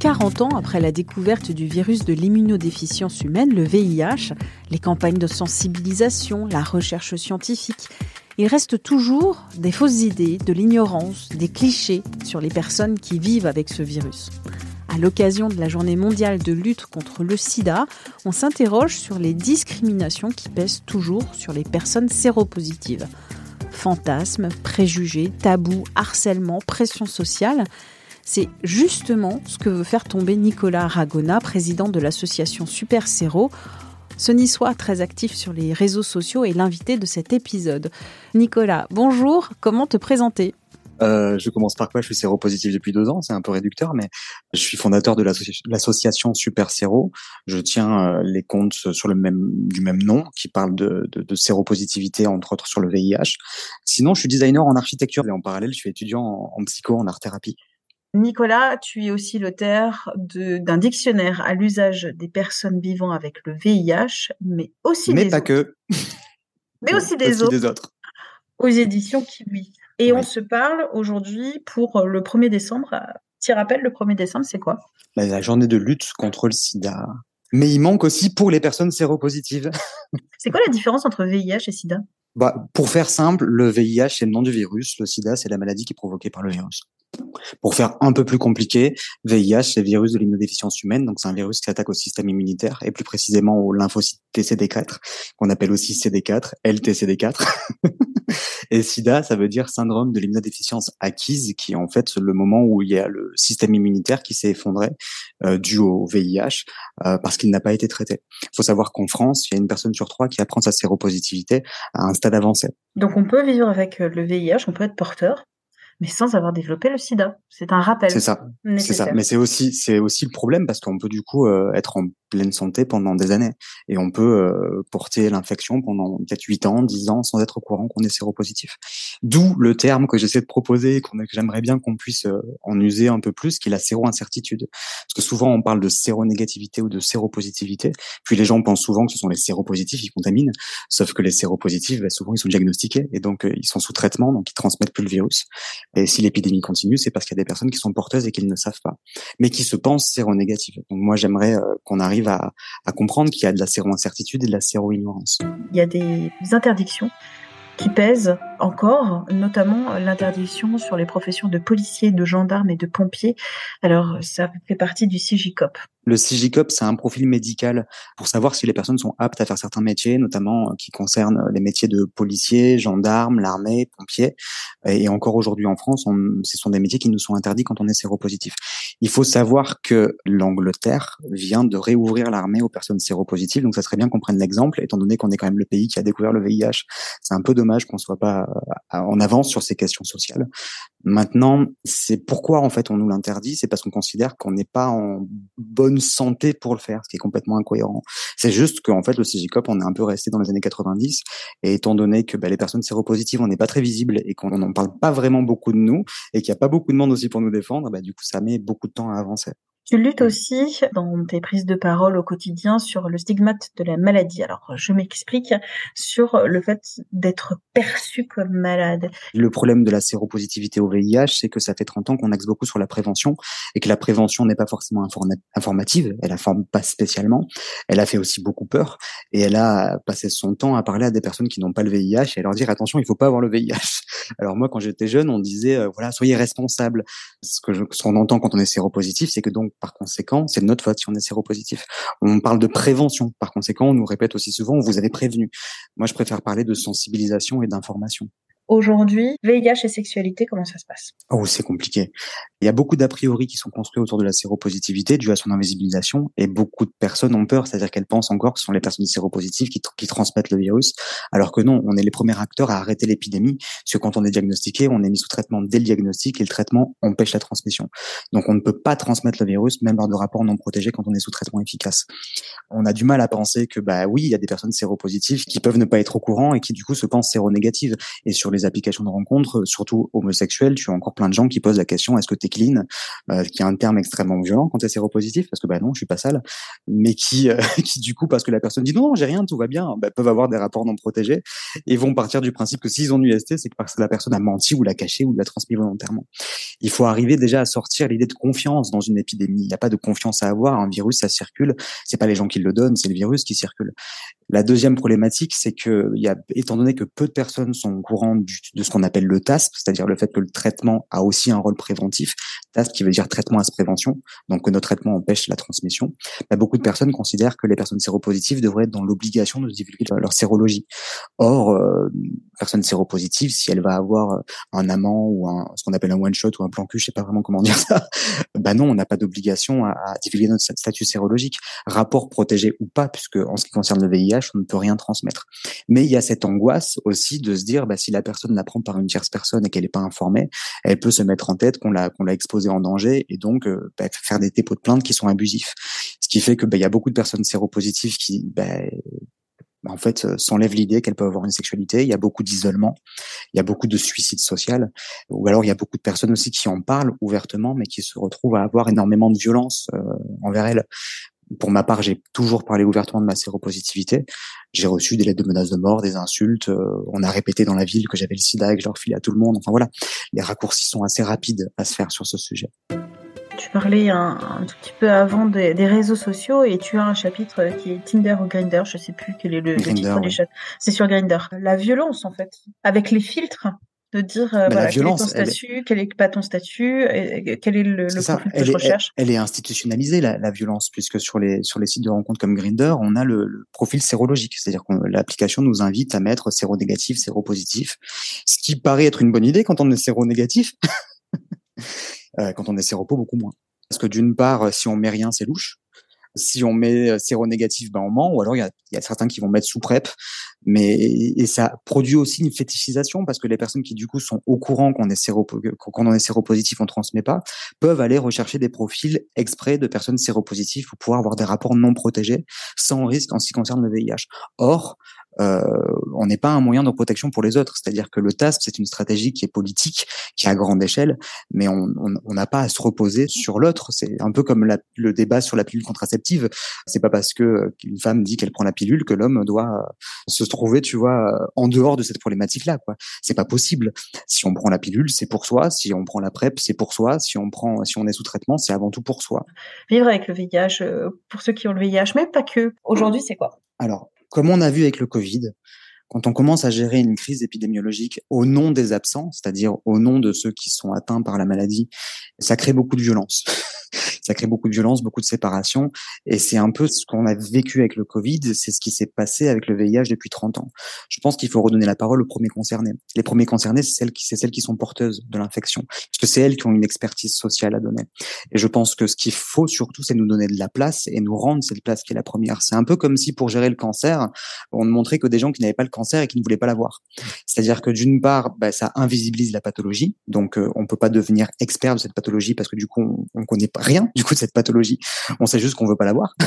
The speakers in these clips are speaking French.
Quarante ans après la découverte du virus de l'immunodéficience humaine, le VIH, les campagnes de sensibilisation, la recherche scientifique, il reste toujours des fausses idées, de l'ignorance, des clichés sur les personnes qui vivent avec ce virus. À l'occasion de la journée mondiale de lutte contre le sida, on s'interroge sur les discriminations qui pèsent toujours sur les personnes séropositives. Fantasmes, préjugés, tabous, harcèlement, pression sociale. C'est justement ce que veut faire tomber Nicolas Aragona, président de l'association Super Séro, ce Niçois très actif sur les réseaux sociaux est l'invité de cet épisode. Nicolas, bonjour, comment te présenter? Euh, je commence par quoi? Je suis séropositif depuis deux ans, c'est un peu réducteur, mais je suis fondateur de l'association Super Séro. Je tiens euh, les comptes sur le même du même nom, qui parle de, séropositivité entre autres sur le VIH. Sinon, je suis designer en architecture et en parallèle, je suis étudiant en psycho, en art thérapie. Nicolas, tu es aussi l'auteur d'un dictionnaire à l'usage des personnes vivant avec le VIH, mais aussi mais des pas autres. que. Mais aussi des, Aussi autres, des autres. aux éditions Kiwi. Et on se parle aujourd'hui pour le 1er décembre. Petit rappel, le 1er décembre, c'est quoi? La, la journée de lutte contre le sida. Mais il manque aussi pour les personnes séropositives. C'est quoi la différence entre VIH et sida? Bah, pour faire simple, le VIH, c'est le nom du virus. Le sida, c'est la maladie qui est provoquée par le virus. Pour faire un peu plus compliqué, VIH, c'est virus de l'immunodéficience humaine. Donc, c'est un virus qui s'attaque au système immunitaire et plus précisément au lymphocyte TCD4, qu'on appelle aussi CD4, LTCD4. et SIDA, ça veut dire syndrome de l'immunodéficience acquise, qui est en fait le moment où il y a le système immunitaire qui s'est effondré euh, dû au VIH euh, parce qu'il n'a pas été traité. Il faut savoir qu'en France, il y a une personne sur trois qui apprend sa séropositivité à un stade avancé. Donc on peut vivre avec euh, le VIH, on peut être porteur, mais sans avoir développé le sida. C'est un rappel C'est ça. C'est ça. Mais c'est aussi, c'est aussi le problème parce qu'on peut du coup euh, être en pleine santé pendant des années et on peut euh, porter l'infection pendant peut-être 8 ans, 10 ans sans être au courant qu'on est séropositif. D'où le terme que j'essaie de proposer, qu'on que j'aimerais bien qu'on puisse euh, en user un peu plus, qui est la séro-incertitude. Parce que souvent on parle de séronégativité ou de séropositivité, puis les gens pensent souvent que ce sont les séropositifs qui contaminent, sauf que les séropositifs, bah, souvent ils sont diagnostiqués et donc euh, ils sont sous traitement, donc ils transmettent plus le virus. Et si l'épidémie continue, c'est parce qu'il y a des personnes qui sont porteuses et qui ne savent pas, mais qui se pensent séronégatives. Donc moi, j'aimerais qu'on arrive à, à comprendre qu'il y a de la séro-incertitude et de la séro-ignorance. Il y a des interdictions qui pèsent encore, notamment l'interdiction sur les professions de policiers, de gendarmes et de pompiers. Alors, ça fait partie du CIGICOP. Le CIGICOP, c'est un profil médical pour savoir si les personnes sont aptes à faire certains métiers, notamment euh, qui concernent les métiers de policiers, gendarmes, l'armée, pompiers. Et encore aujourd'hui en France, ce sont des métiers qui nous sont interdits quand on est séropositif. Il faut savoir que l'Angleterre vient de réouvrir l'armée aux personnes séropositives, donc ça serait bien qu'on prenne l'exemple, étant donné qu'on est quand même le pays qui a découvert le VIH. C'est un peu dommage qu'on soit pas en avance sur ces questions sociales. Maintenant, c'est pourquoi en fait on nous l'interdit, c'est parce qu'on considère qu'on n'est pas en bonne santé pour le faire, ce qui est complètement incohérent. C'est juste qu'en fait le CIGICOP, on est un peu resté dans les années 90, et étant donné que bah, les personnes séropositives, on n'est pas très visible et qu'on n'en parle pas vraiment beaucoup de nous, et qu'il n'y a pas beaucoup de monde aussi pour nous défendre, bah, du coup ça met beaucoup de temps à avancer. Tu luttes aussi dans tes prises de parole au quotidien sur le stigmate de la maladie. Alors, je m'explique sur le fait d'être perçu comme malade. Le problème de la séropositivité au VIH, c'est que ça fait 30 ans qu'on axe beaucoup sur la prévention et que la prévention n'est pas forcément informa- informative, elle informe pas spécialement, elle a fait aussi beaucoup peur et elle a passé son temps à parler à des personnes qui n'ont pas le VIH et à leur dire attention, il faut pas avoir le VIH. Alors moi, quand j'étais jeune, on disait euh, voilà, soyez responsables. Ce que je- ce qu'on entend quand on est séropositif, c'est que donc par conséquent, c'est de notre faute si on est séropositif. On parle de prévention. Par conséquent, on nous répète aussi souvent, vous avez prévenu. Moi, je préfère parler de sensibilisation et d'information. Aujourd'hui, VIH et sexualité, comment ça se passe? Oh, c'est compliqué. Il y a beaucoup d'a priori qui sont construits autour de la séropositivité due à son invisibilisation et beaucoup de personnes ont peur, c'est-à-dire qu'elles pensent encore que ce sont les personnes séropositives qui, transmettent le virus, alors que non, on est les premiers acteurs à arrêter l'épidémie, parce que quand on est diagnostiqué, on est mis sous traitement dès le diagnostic et le traitement empêche la transmission. Donc on ne peut pas transmettre le virus, même lors de rapports non protégés quand on est sous traitement efficace. On a du mal à penser que bah oui, il y a des personnes séropositives qui peuvent ne pas être au courant et qui du coup se pensent séronégatives. Et sur les applications de rencontres, surtout homosexuelles, tu as encore plein de gens qui posent la question est-ce que tu es clean? Euh, qui est un terme extrêmement violent quand tu es séropositif parce que bah non, je suis pas sale, mais qui euh, qui du coup parce que la personne dit non, j'ai rien, tout va bien, bah, peuvent avoir des rapports non protégés et vont partir du principe que s'ils ont une UST, c'est parce que la personne a menti ou l'a caché ou l'a transmis volontairement. Il faut arriver déjà à sortir l'idée de confiance dans une épidémie. Il n'y a pas de confiance à avoir. Un virus, ça circule. C'est pas les gens qui le donnent, c'est le virus qui circule. La deuxième problématique, c'est que, a, étant donné que peu de personnes sont au courant de ce qu'on appelle le TASP, c'est-à-dire le fait que le traitement a aussi un rôle préventif, TASP qui veut dire traitement à prévention, donc que nos traitements empêchent la transmission, bah, beaucoup de personnes considèrent que les personnes séropositives devraient être dans l'obligation de divulguer leur sérologie. Or, euh, personne séropositive, si elle va avoir un amant ou un, ce qu'on appelle un one shot ou un plan cul, je sais pas vraiment comment dire ça, bah non, on n'a pas d'obligation à, à divulguer notre statut sérologique, rapport protégé ou pas, puisque en ce qui concerne le VIH on ne peut rien transmettre. Mais il y a cette angoisse aussi de se dire, bah, si la personne l'apprend par une tierce personne et qu'elle n'est pas informée, elle peut se mettre en tête qu'on l'a qu'on l'a exposée en danger et donc euh, bah, faire des dépôts de plainte qui sont abusifs. Ce qui fait que bah, il y a beaucoup de personnes séropositives qui bah, en fait, euh, s'enlève l'idée qu'elles peuvent avoir une sexualité. Il y a beaucoup d'isolement, il y a beaucoup de suicide social, ou alors il y a beaucoup de personnes aussi qui en parlent ouvertement, mais qui se retrouvent à avoir énormément de violence euh, envers elles pour ma part, j'ai toujours parlé ouvertement de ma séropositivité. J'ai reçu des lettres de menaces de mort, des insultes. Euh, on a répété dans la ville que j'avais le sida et que je leur filais à tout le monde. Enfin voilà, les raccourcis sont assez rapides à se faire sur ce sujet. Tu parlais un, tout petit peu avant des, réseaux sociaux et tu as un chapitre qui est Tinder ou Grinder, je sais plus quel est le, titre du chapitre. C'est sur Grinder. La violence en fait, avec les filtres de dire euh, voilà, quel est ton statut, quel est pas ton statut, et, quel est le, le profil que je recherche. Elle, est institutionnalisée la, la, violence puisque sur les sur les sites de rencontres comme Grinder, on a le, profil sérologique, c'est-à-dire que l'application nous invite à mettre séronégatif, séropositif, ce qui paraît être une bonne idée quand on est séronégatif, euh, quand on est séropo beaucoup moins. Parce que d'une part, si on met rien, c'est louche si on met séronégatif, ben on ment, ou alors il y a, y a, certains qui vont mettre sous PrEP, mais et ça produit aussi une fétichisation parce que les personnes qui du coup sont au courant qu'on est séro qu'on en est séropositif, on transmet pas, peuvent aller rechercher des profils exprès de personnes séropositives pour pouvoir avoir des rapports non protégés sans risque en ce qui concerne le VIH. Or, euh, on n'est pas un moyen de protection pour les autres. C'est-à-dire que le TASP, c'est une stratégie qui est politique, qui est à grande échelle, mais on n'a pas à se reposer sur l'autre. C'est un peu comme le débat sur la pilule contraceptive. C'est pas parce que une femme dit qu'elle prend la pilule que l'homme doit se trouver, tu vois, en dehors de cette problématique-là. Quoi. C'est pas possible. Si on prend la pilule, c'est pour soi. Si on prend la PrEP, c'est pour soi. Si on prend, si on est sous traitement, c'est avant tout pour soi. Vivre avec le VIH, euh, pour ceux qui ont le VIH, mais pas que. Aujourd'hui, c'est quoi? Alors, comme on a vu avec le Covid, quand on commence à gérer une crise épidémiologique au nom des absents, c'est-à-dire au nom de ceux qui sont atteints par la maladie, ça crée beaucoup de violence. Ça crée beaucoup de violence, beaucoup de séparation. Et c'est un peu ce qu'on a vécu avec le Covid, c'est ce qui s'est passé avec le VIH depuis 30 ans. Je pense qu'il faut redonner la parole aux premiers concernés. Les premiers concernés, c'est celles qui, c'est celles qui sont porteuses de l'infection. Parce que c'est elles qui ont une expertise sociale à donner. Et je pense que ce qu'il faut surtout, c'est nous donner de la place et nous rendre cette place qui est la première. C'est un peu comme si pour gérer le cancer, on ne montrait que des gens qui n'avaient pas le cancer et qui ne voulaient pas l'avoir. C'est-à-dire que d'une part, bah, ça invisibilise la pathologie. Donc, euh, on peut pas devenir expert de cette pathologie parce que du coup, on, on connaît rien du coup de cette pathologie. On sait juste qu'on veut pas l'avoir.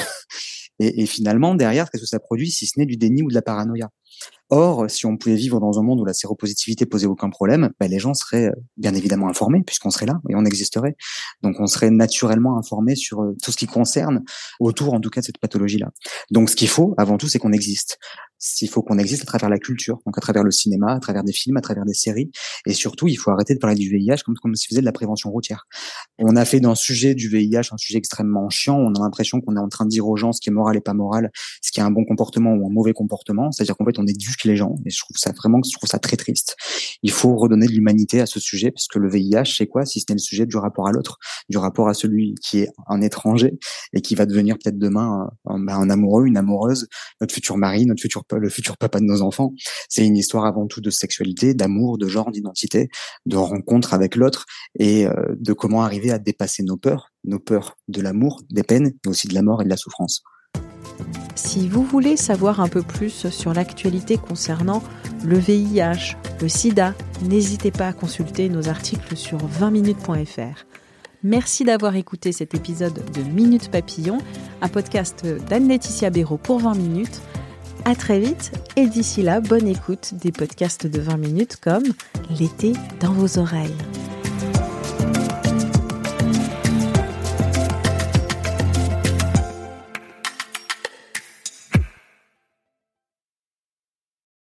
Et, et finalement, derrière, qu'est-ce que ça produit si ce n'est du déni ou de la paranoïa? Or, si on pouvait vivre dans un monde où la séropositivité posait aucun problème, ben les gens seraient euh, bien évidemment informés puisqu'on serait là et on existerait. Donc, on serait naturellement informés sur euh, tout ce qui concerne autour, en tout cas, de cette pathologie-là. Donc, ce qu'il faut, avant tout, c'est qu'on existe. Il faut qu'on existe à travers la culture, donc à travers le cinéma, à travers des films, à travers des séries, et surtout, il faut arrêter de parler du VIH comme comme s'il faisait de la prévention routière. On a fait d'un sujet du VIH un sujet extrêmement chiant. On a l'impression qu'on est en train de dire aux gens ce qui est moral et pas moral, ce qui est un bon comportement ou un mauvais comportement. C'est-à-dire qu'en fait, on éduque les gens. Et je trouve ça vraiment, je trouve ça très triste. Il faut redonner de l'humanité à ce sujet parce que le VIH, c'est quoi si ce n'est le sujet du rapport à l'autre, du rapport à celui qui est un étranger et qui va devenir peut-être demain un, bah, un, amoureux, une amoureuse, notre futur mari, notre futur le futur papa de nos enfants. C'est une histoire avant tout de sexualité, d'amour, de genre, d'identité, de rencontre avec l'autre et euh, de comment arriver à dépasser nos peurs, nos peurs de l'amour, des peines, mais aussi de la mort et de la souffrance. Si vous voulez savoir un peu plus sur l'actualité concernant le VIH, le sida, n'hésitez pas à consulter nos articles sur 20minutes.fr. Merci d'avoir écouté cet épisode de Minute Papillon, un podcast d'Anne-Laetitia Béraud pour 20 minutes. À très vite et d'ici là, bonne écoute des podcasts de 20 minutes comme L'été dans vos oreilles.